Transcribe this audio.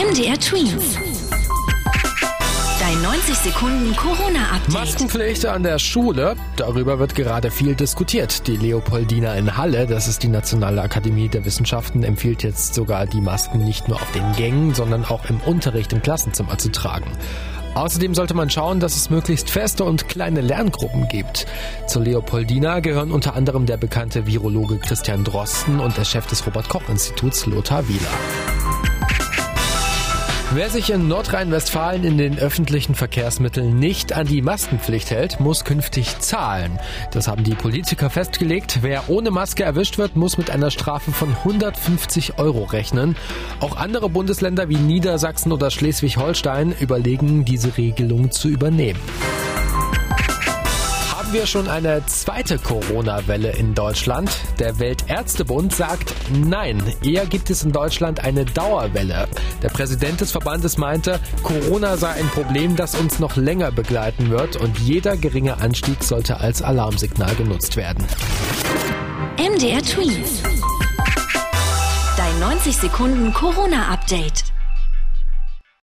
MDR Twins. Dein 90 Sekunden Corona-Update. Maskenpflicht an der Schule, darüber wird gerade viel diskutiert. Die Leopoldina in Halle, das ist die Nationale Akademie der Wissenschaften, empfiehlt jetzt sogar die Masken nicht nur auf den Gängen, sondern auch im Unterricht im Klassenzimmer zu tragen. Außerdem sollte man schauen, dass es möglichst feste und kleine Lerngruppen gibt. Zur Leopoldina gehören unter anderem der bekannte Virologe Christian Drosten und der Chef des Robert Koch Instituts Lothar Wieler. Wer sich in Nordrhein-Westfalen in den öffentlichen Verkehrsmitteln nicht an die Maskenpflicht hält, muss künftig zahlen. Das haben die Politiker festgelegt. Wer ohne Maske erwischt wird, muss mit einer Strafe von 150 Euro rechnen. Auch andere Bundesländer wie Niedersachsen oder Schleswig-Holstein überlegen, diese Regelung zu übernehmen haben wir schon eine zweite Corona-Welle in Deutschland. Der Weltärztebund sagt nein, eher gibt es in Deutschland eine Dauerwelle. Der Präsident des Verbandes meinte, Corona sei ein Problem, das uns noch länger begleiten wird und jeder geringe Anstieg sollte als Alarmsignal genutzt werden. MDR Tweet. Dein 90 Sekunden Corona-Update.